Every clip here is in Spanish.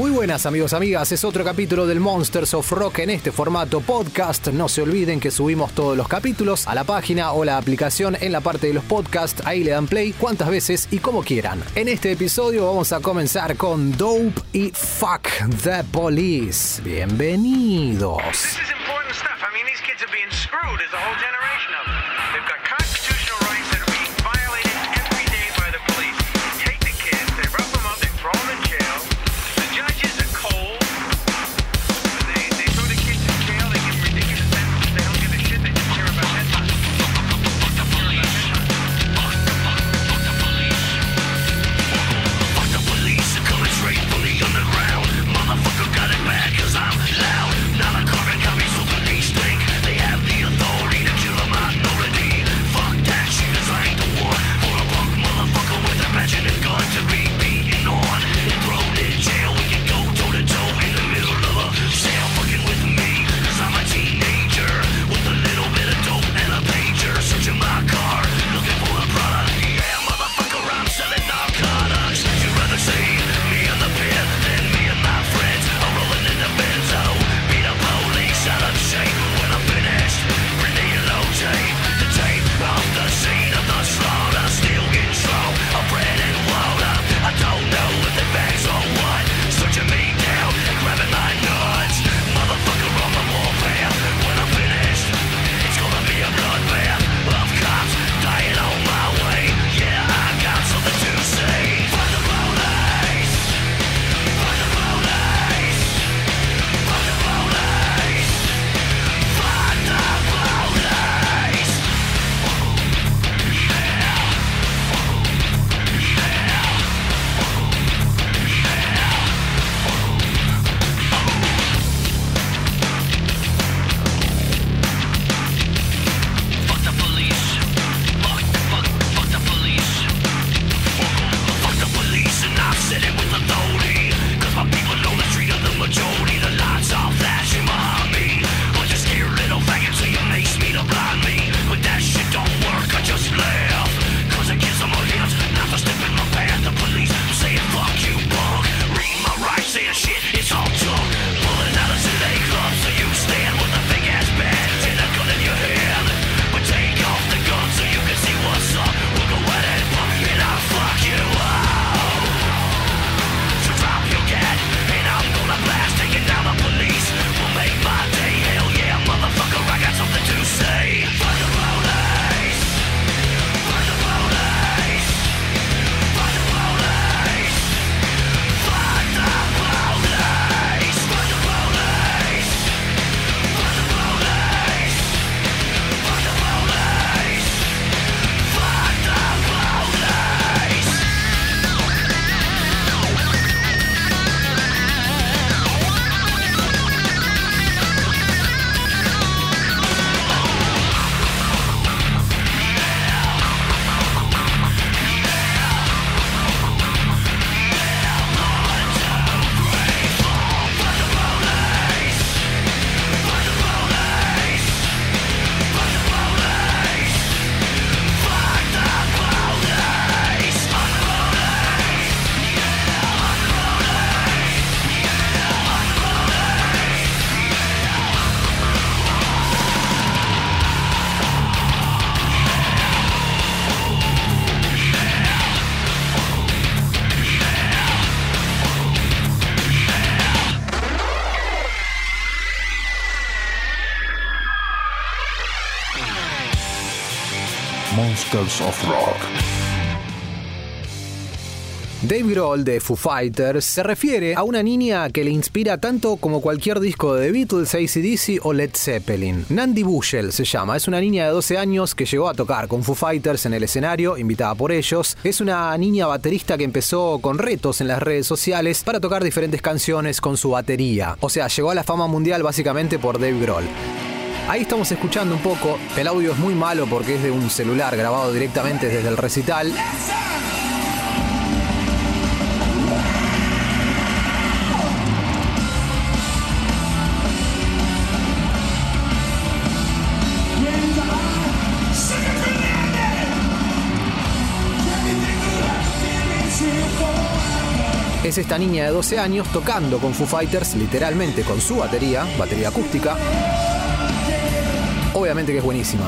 Muy buenas amigos, amigas, es otro capítulo del Monsters of Rock en este formato podcast. No se olviden que subimos todos los capítulos a la página o la aplicación en la parte de los podcasts. Ahí le dan play cuantas veces y como quieran. En este episodio vamos a comenzar con Dope y Fuck the Police. Bienvenidos. Dave Grohl de Foo Fighters se refiere a una niña que le inspira tanto como cualquier disco de The Beatles, ACDC o Led Zeppelin. Nandi Bushell se llama, es una niña de 12 años que llegó a tocar con Foo Fighters en el escenario, invitada por ellos. Es una niña baterista que empezó con retos en las redes sociales para tocar diferentes canciones con su batería. O sea, llegó a la fama mundial básicamente por Dave Grohl. Ahí estamos escuchando un poco. El audio es muy malo porque es de un celular grabado directamente desde el recital. es esta niña de 12 años tocando con Foo Fighters, literalmente con su batería, batería acústica. Obviamente que es buenísima.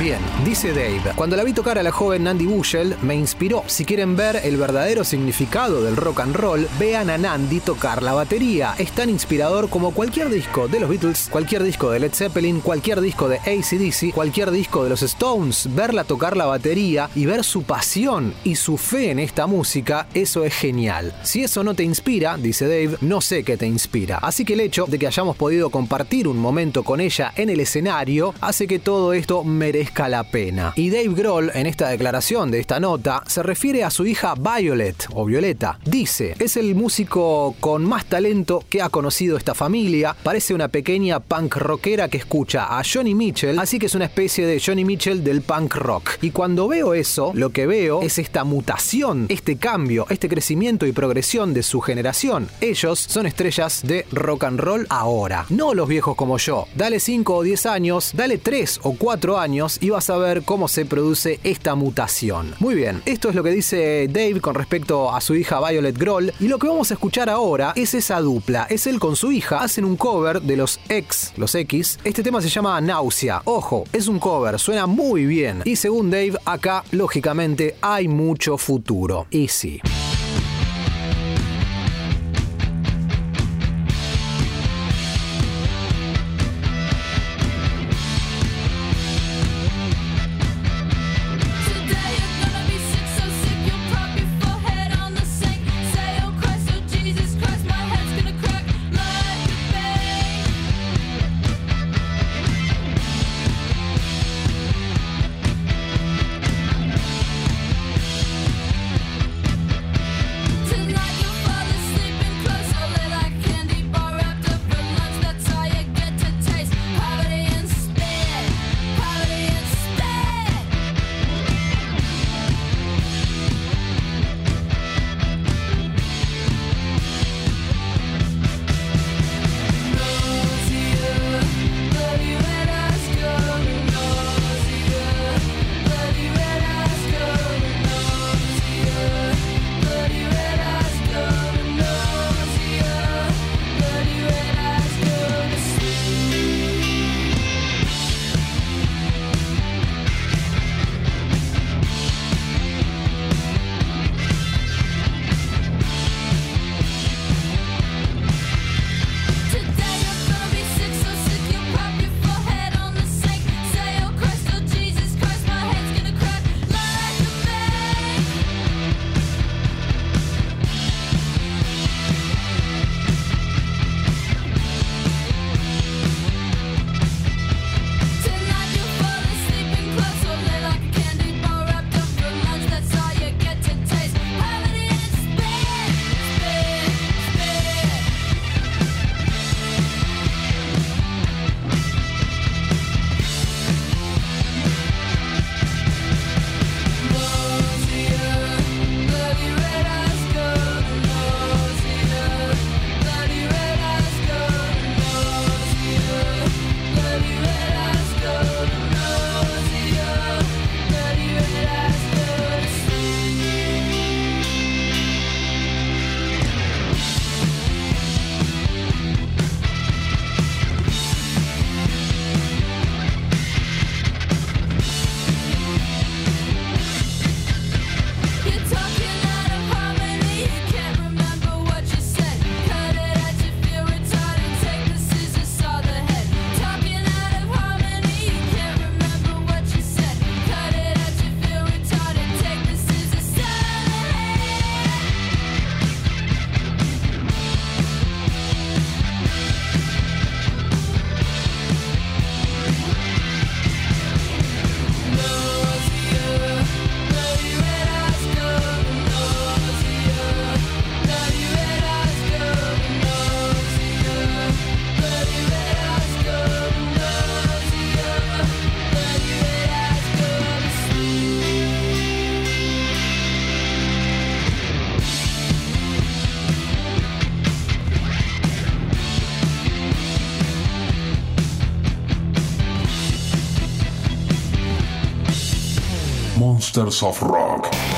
Bien, dice Dave, cuando la vi tocar a la joven Nandy Bushell, me inspiró. Si quieren ver el verdadero significado del rock and roll, vean a Nandy tocar la batería. Es tan inspirador como cualquier disco de los Beatles, cualquier disco de Led Zeppelin, cualquier disco de ACDC, cualquier disco de los Stones. Verla tocar la batería y ver su pasión y su fe en esta música, eso es genial. Si eso no te inspira, dice Dave, no sé qué te inspira. Así que el hecho de que hayamos podido compartir un momento con ella en el escenario hace que todo esto merezca pena. Y Dave Grohl, en esta declaración de esta nota, se refiere a su hija Violet, o Violeta. Dice, es el músico con más talento que ha conocido esta familia, parece una pequeña punk rockera que escucha a Johnny Mitchell, así que es una especie de Johnny Mitchell del punk rock. Y cuando veo eso, lo que veo es esta mutación, este cambio, este crecimiento y progresión de su generación. Ellos son estrellas de rock and roll ahora, no los viejos como yo. Dale 5 o 10 años, dale 3 o 4 años y vas a ver cómo se produce esta mutación. Muy bien, esto es lo que dice Dave con respecto a su hija Violet Grohl y lo que vamos a escuchar ahora es esa dupla. Es él con su hija, hacen un cover de los X, los X. Este tema se llama Náusea. Ojo, es un cover, suena muy bien. Y según Dave, acá lógicamente hay mucho futuro. Y Monsters of Rock.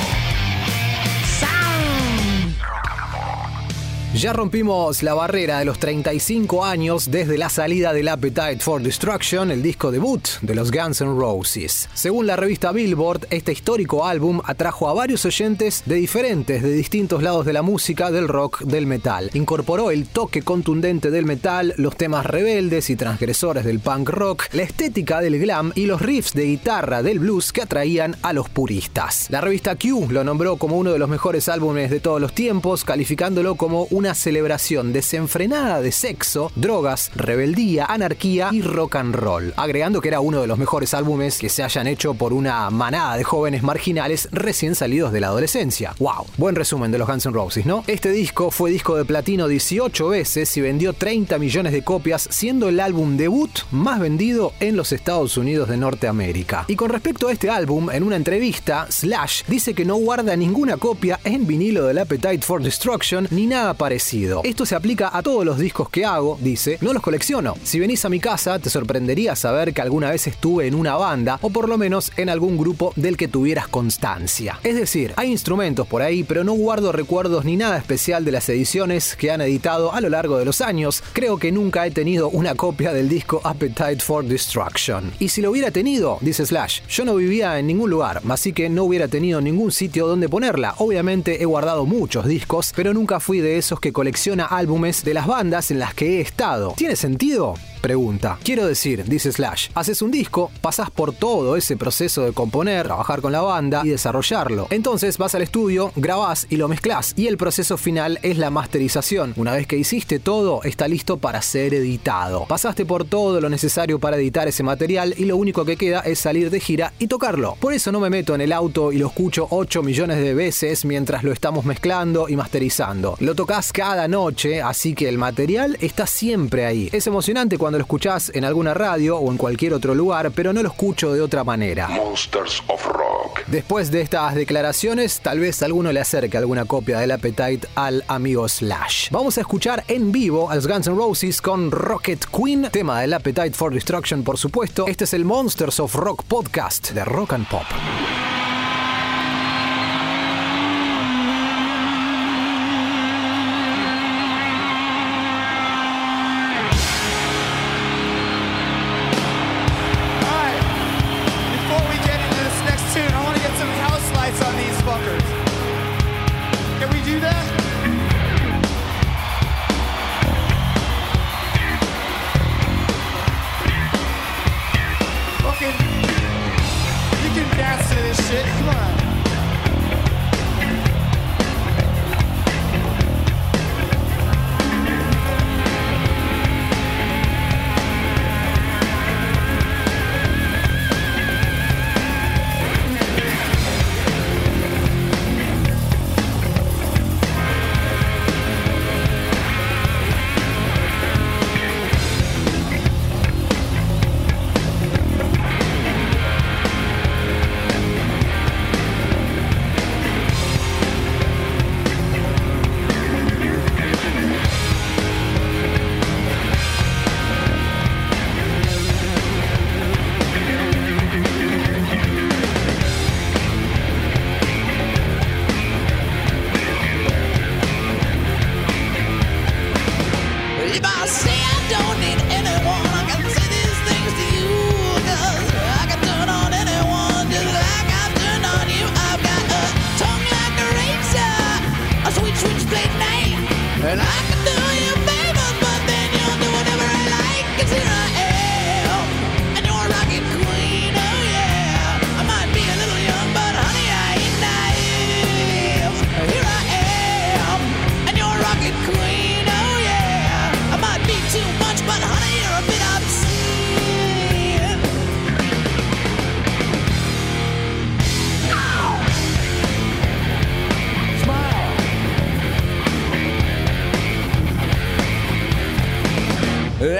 Ya rompimos la barrera de los 35 años desde la salida del Appetite for Destruction, el disco debut de los Guns N' Roses. Según la revista Billboard, este histórico álbum atrajo a varios oyentes de diferentes, de distintos lados de la música, del rock, del metal. Incorporó el toque contundente del metal, los temas rebeldes y transgresores del punk rock, la estética del glam y los riffs de guitarra del blues que atraían a los puristas. La revista Q lo nombró como uno de los mejores álbumes de todos los tiempos, calificándolo como una celebración desenfrenada de sexo, drogas, rebeldía, anarquía y rock and roll, agregando que era uno de los mejores álbumes que se hayan hecho por una manada de jóvenes marginales recién salidos de la adolescencia. ¡Wow! Buen resumen de los Guns N' Roses, ¿no? Este disco fue disco de platino 18 veces y vendió 30 millones de copias, siendo el álbum debut más vendido en los Estados Unidos de Norteamérica. Y con respecto a este álbum, en una entrevista, Slash dice que no guarda ninguna copia en vinilo del Appetite for Destruction ni nada parecido. Esto se aplica a todos los discos que hago, dice, no los colecciono. Si venís a mi casa, te sorprendería saber que alguna vez estuve en una banda o por lo menos en algún grupo del que tuvieras constancia. Es decir, hay instrumentos por ahí, pero no guardo recuerdos ni nada especial de las ediciones que han editado a lo largo de los años. Creo que nunca he tenido una copia del disco Appetite for Destruction. Y si lo hubiera tenido, dice Slash, yo no vivía en ningún lugar, así que no hubiera tenido ningún sitio donde ponerla. Obviamente he guardado muchos discos, pero nunca fui de esos que colecciona álbumes de las bandas en las que he estado. ¿Tiene sentido? Pregunta. Quiero decir, dice Slash, haces un disco, pasás por todo ese proceso de componer, trabajar con la banda y desarrollarlo. Entonces vas al estudio, grabás y lo mezclás. Y el proceso final es la masterización. Una vez que hiciste todo, está listo para ser editado. Pasaste por todo lo necesario para editar ese material y lo único que queda es salir de gira y tocarlo. Por eso no me meto en el auto y lo escucho 8 millones de veces mientras lo estamos mezclando y masterizando. Lo tocas cada noche, así que el material está siempre ahí. Es emocionante cuando lo escuchás en alguna radio o en cualquier otro lugar, pero no lo escucho de otra manera. Monsters of Rock. Después de estas declaraciones, tal vez alguno le acerque alguna copia del Appetite al amigo Slash. Vamos a escuchar en vivo a los Guns N' Roses con Rocket Queen, tema del Appetite for Destruction, por supuesto. Este es el Monsters of Rock podcast de Rock and Pop.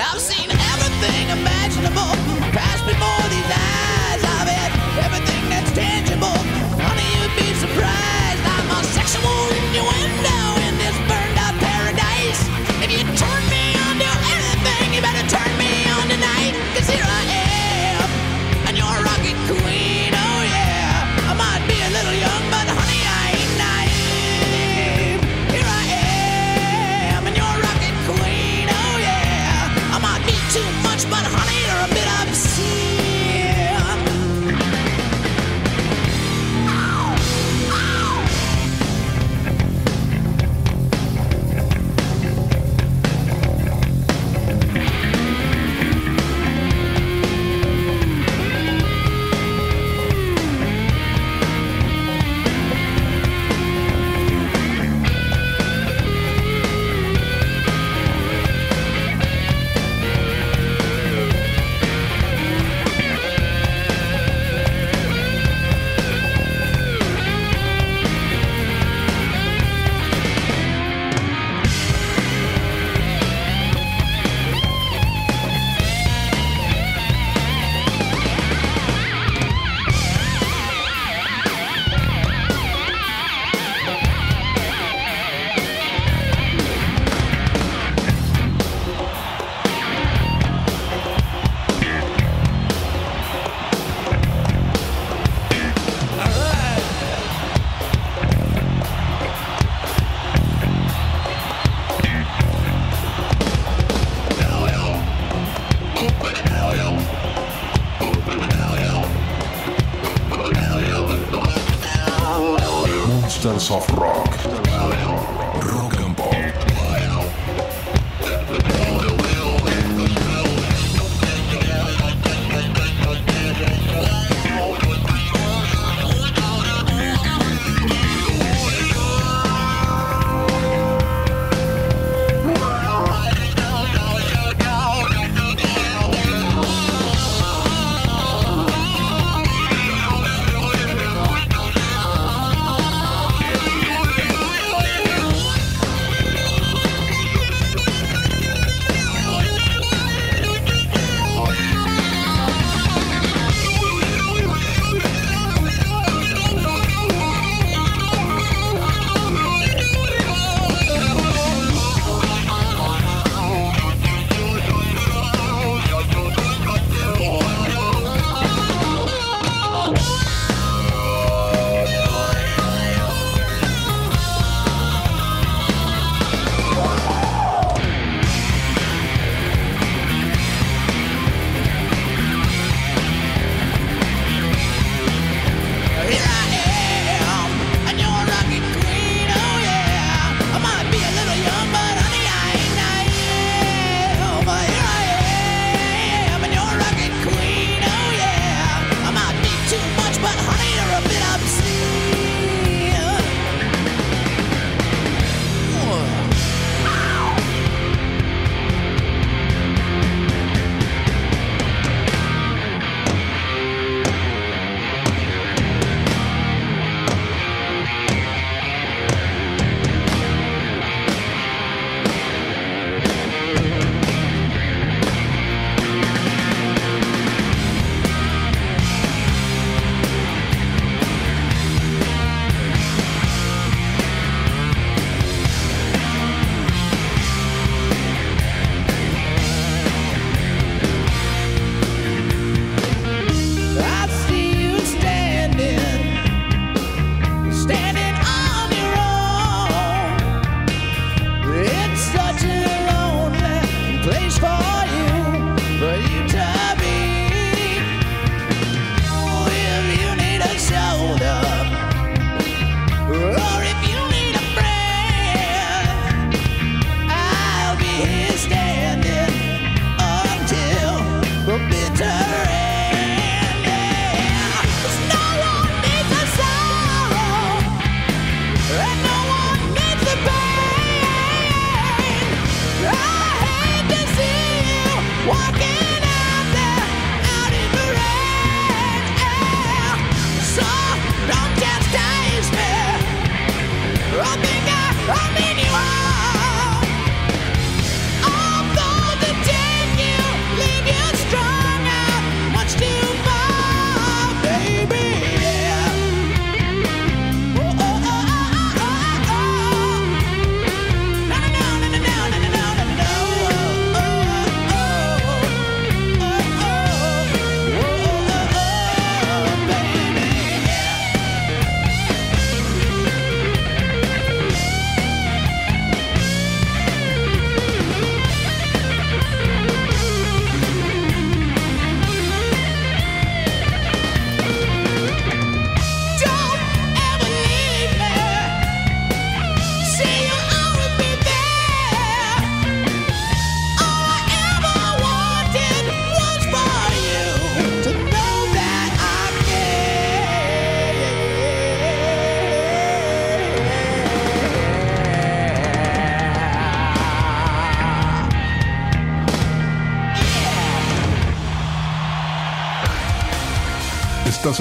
Wraps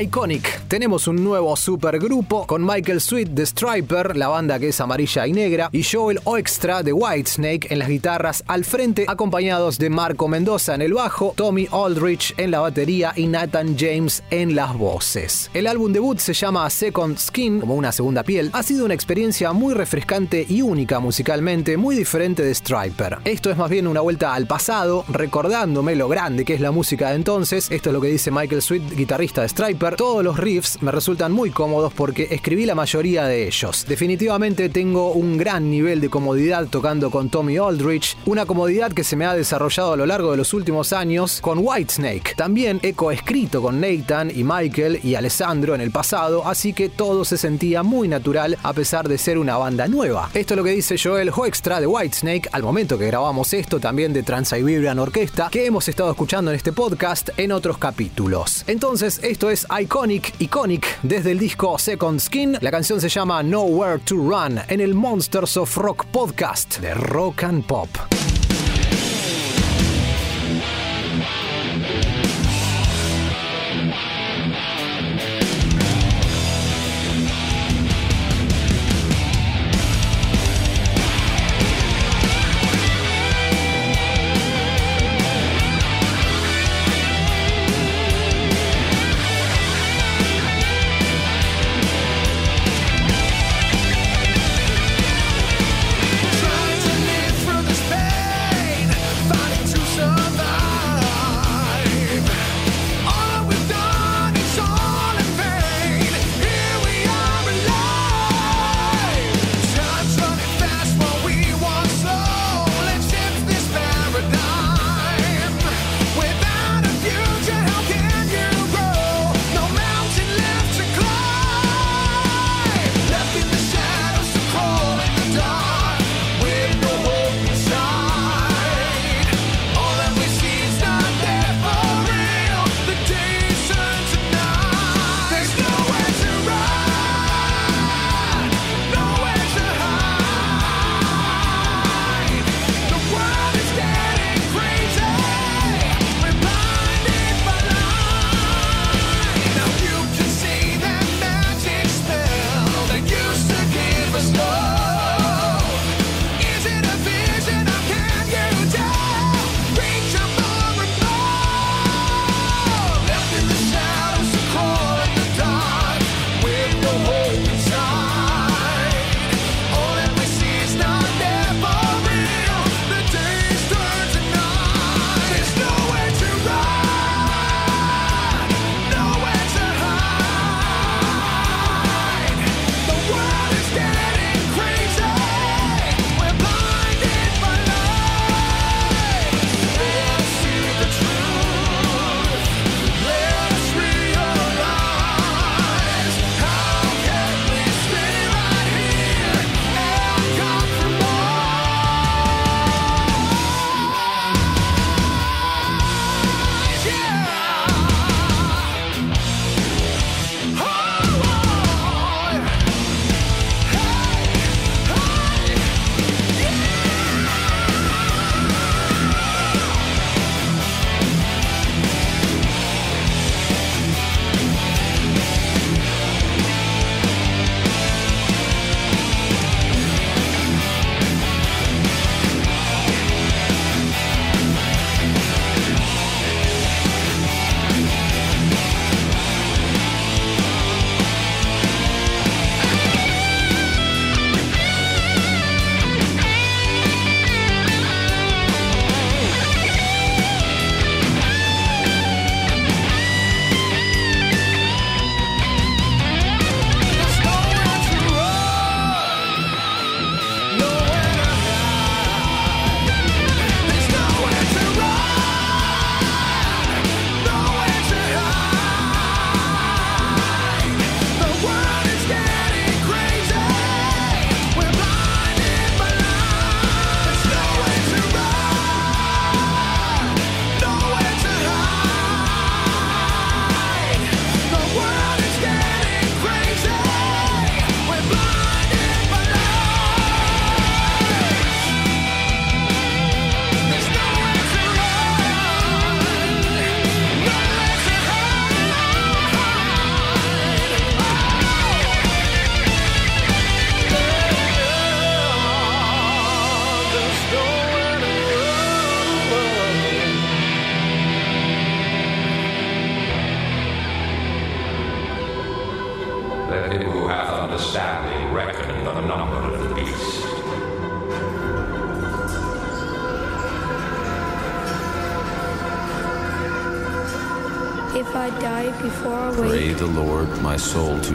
Iconic. Tenemos un nuevo supergrupo con Michael Sweet de Striper, la banda que es amarilla y negra, y Joel Oextra de Whitesnake en las guitarras al frente, acompañados de Marco Mendoza en el bajo, Tommy Aldrich en la batería y Nathan James en las voces. El álbum debut se llama Second Skin, como una segunda piel. Ha sido una experiencia muy refrescante y única musicalmente, muy diferente de Striper. Esto es más bien una vuelta al pasado, recordándome lo grande que es la música de entonces. Esto es lo que dice Michael Sweet, guitarrista de Striper. Todos los riffs me resultan muy cómodos porque escribí la mayoría de ellos. Definitivamente tengo un gran nivel de comodidad tocando con Tommy Aldrich, una comodidad que se me ha desarrollado a lo largo de los últimos años con Whitesnake. También he coescrito con Nathan y Michael y Alessandro en el pasado, así que todo se sentía muy natural a pesar de ser una banda nueva. Esto es lo que dice Joel Hoekstra de Whitesnake al momento que grabamos esto, también de Trans-Siberian Orquesta, que hemos estado escuchando en este podcast en otros capítulos. Entonces, esto es Iconic, Iconic, desde el disco Second Skin. La canción se llama Nowhere to Run en el Monsters of Rock podcast de Rock and Pop.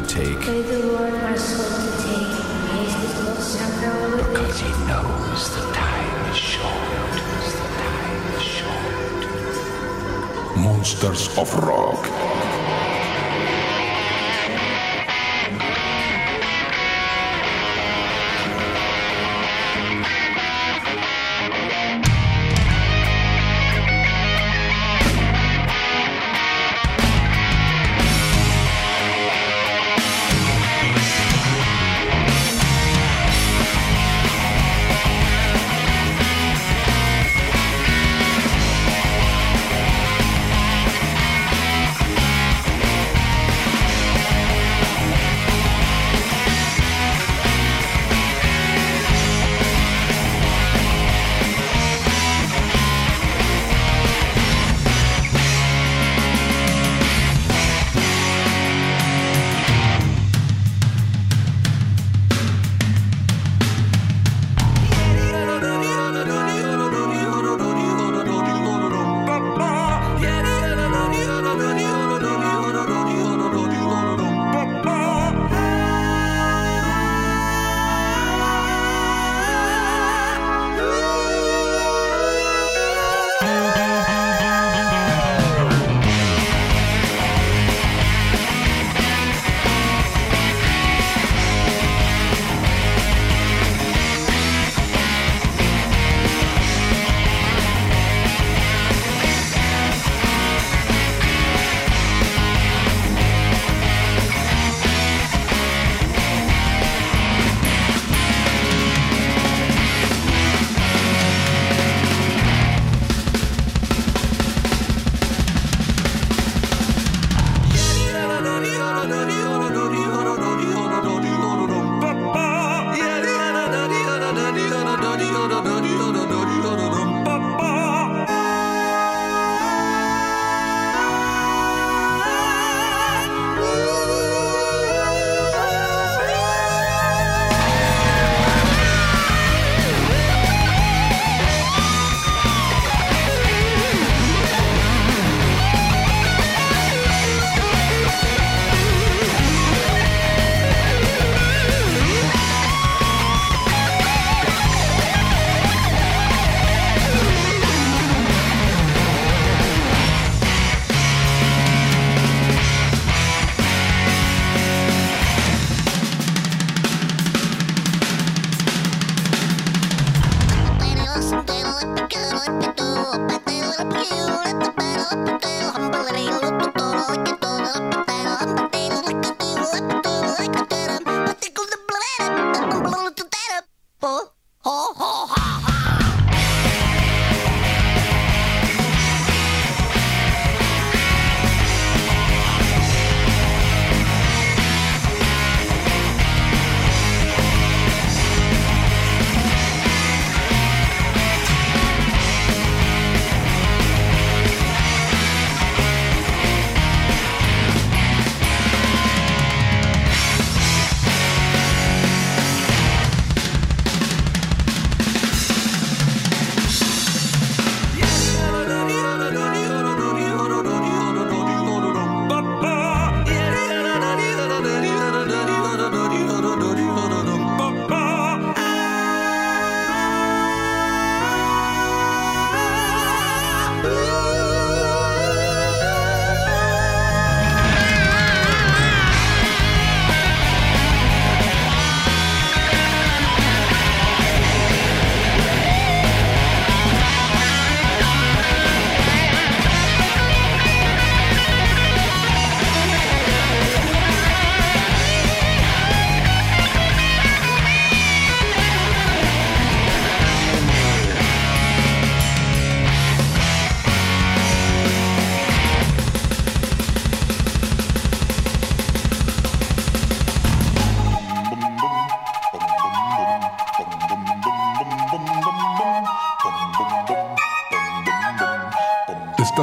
Take. pray the Lord my soul to take. Because he knows the time is short. The time is short. Monsters of Rock.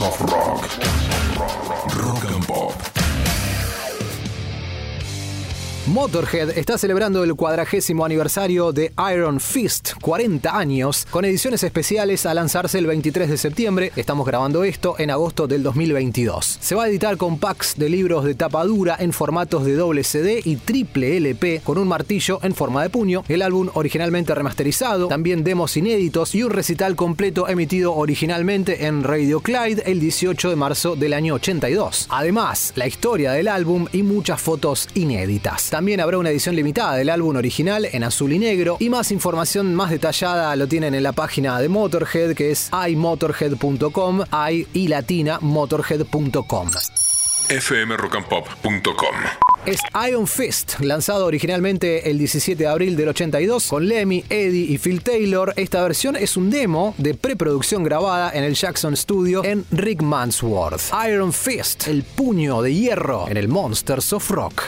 Rock. Rock and Pop. Motorhead está celebrando el cuadragésimo aniversario de Iron Fist, 40 años, con ediciones especiales a lanzarse el 23 de septiembre. Estamos grabando esto en agosto del 2022. Se va a editar con packs de libros de tapa dura en formatos de doble CD y triple LP con un martillo en forma de puño, el álbum originalmente remasterizado, también demos inéditos y un recital completo emitido originalmente en Radio Clyde el 18 de marzo del año 82. Además, la historia del álbum y muchas fotos inéditas. También habrá una edición limitada del álbum original en azul y negro y más información más detallada lo tienen en la página de Motorhead que es iMotorhead.com, i y latina motorhead.com. fmrockandpop.com. Es Iron Fist, lanzado originalmente el 17 de abril del 82 con Lemmy, Eddie y Phil Taylor. Esta versión es un demo de preproducción grabada en el Jackson Studio en Rick Mansworth. Iron Fist, el puño de hierro en el Monsters of Rock.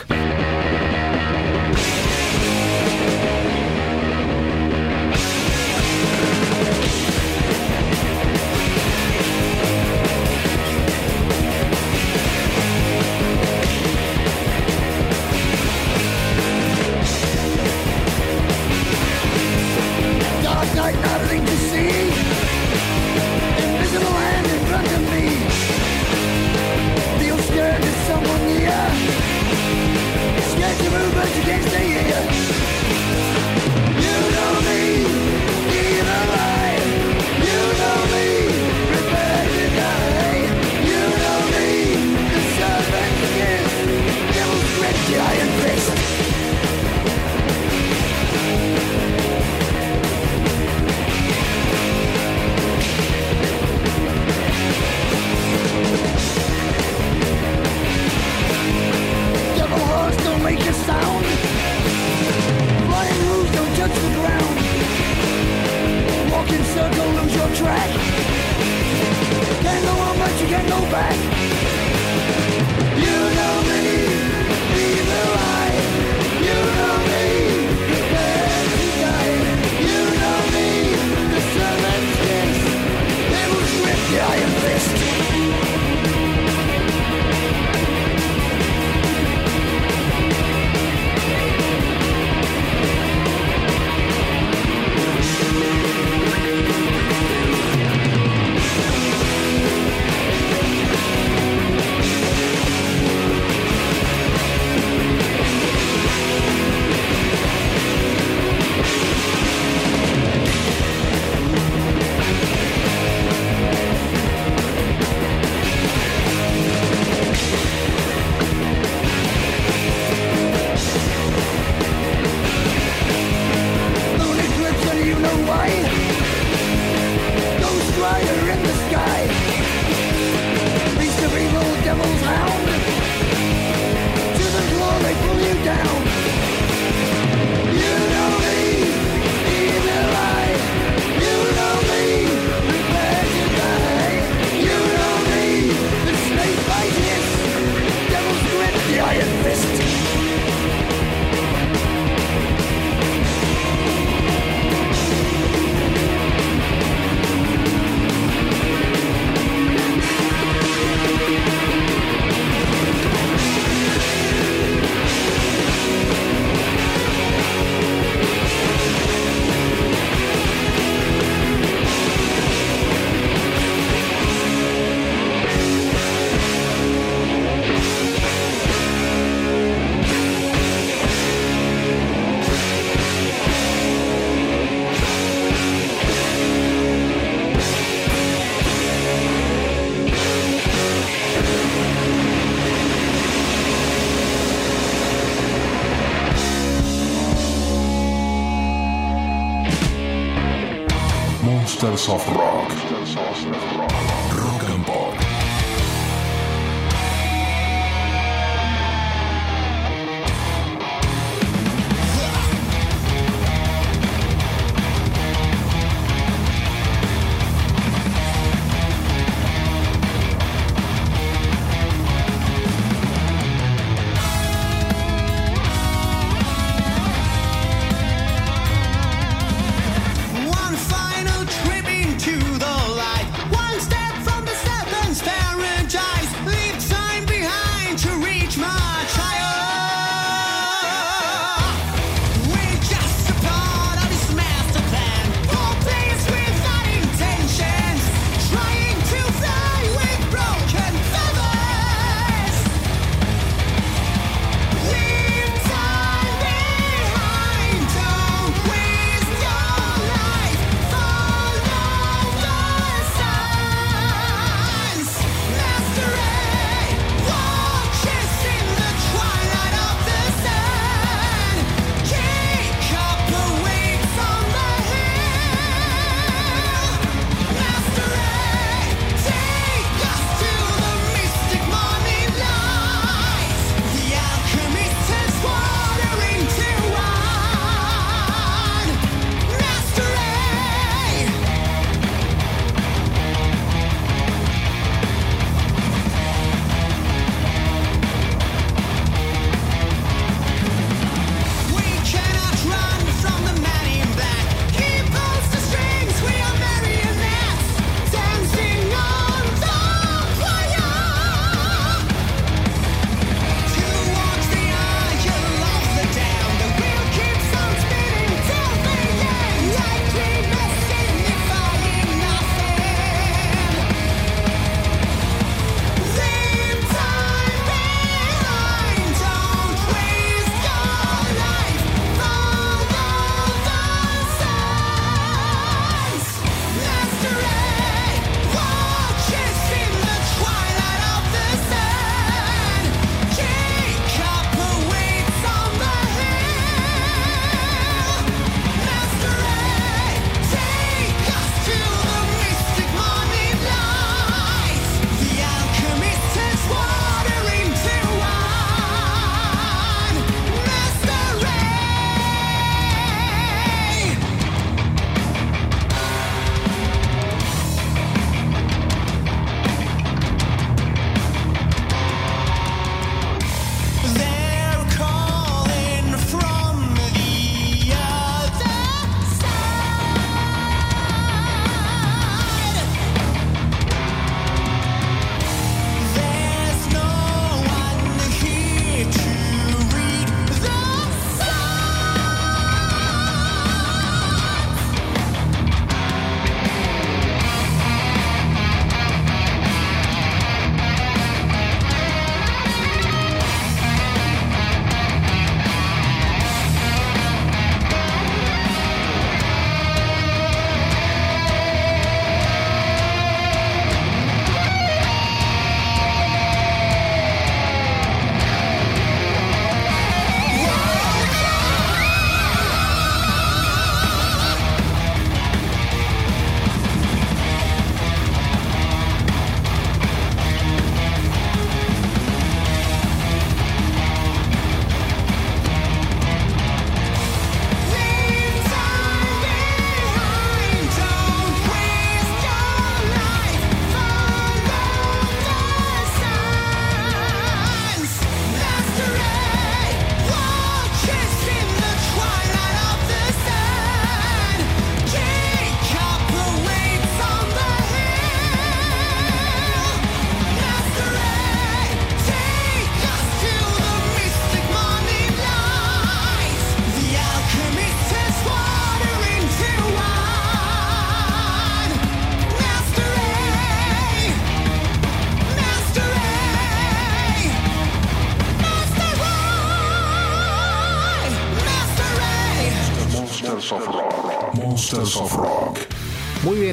movement against the year track. Can't go on, but you can't go back. Monsters of Rock. Rock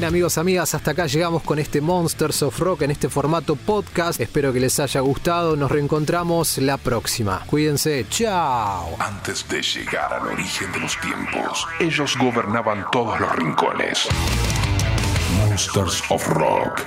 amigos, amigas, hasta acá llegamos con este Monsters of Rock en este formato podcast. Espero que les haya gustado. Nos reencontramos la próxima. Cuídense. Chao. Antes de llegar al origen de los tiempos, ellos gobernaban todos los rincones. Monsters of Rock.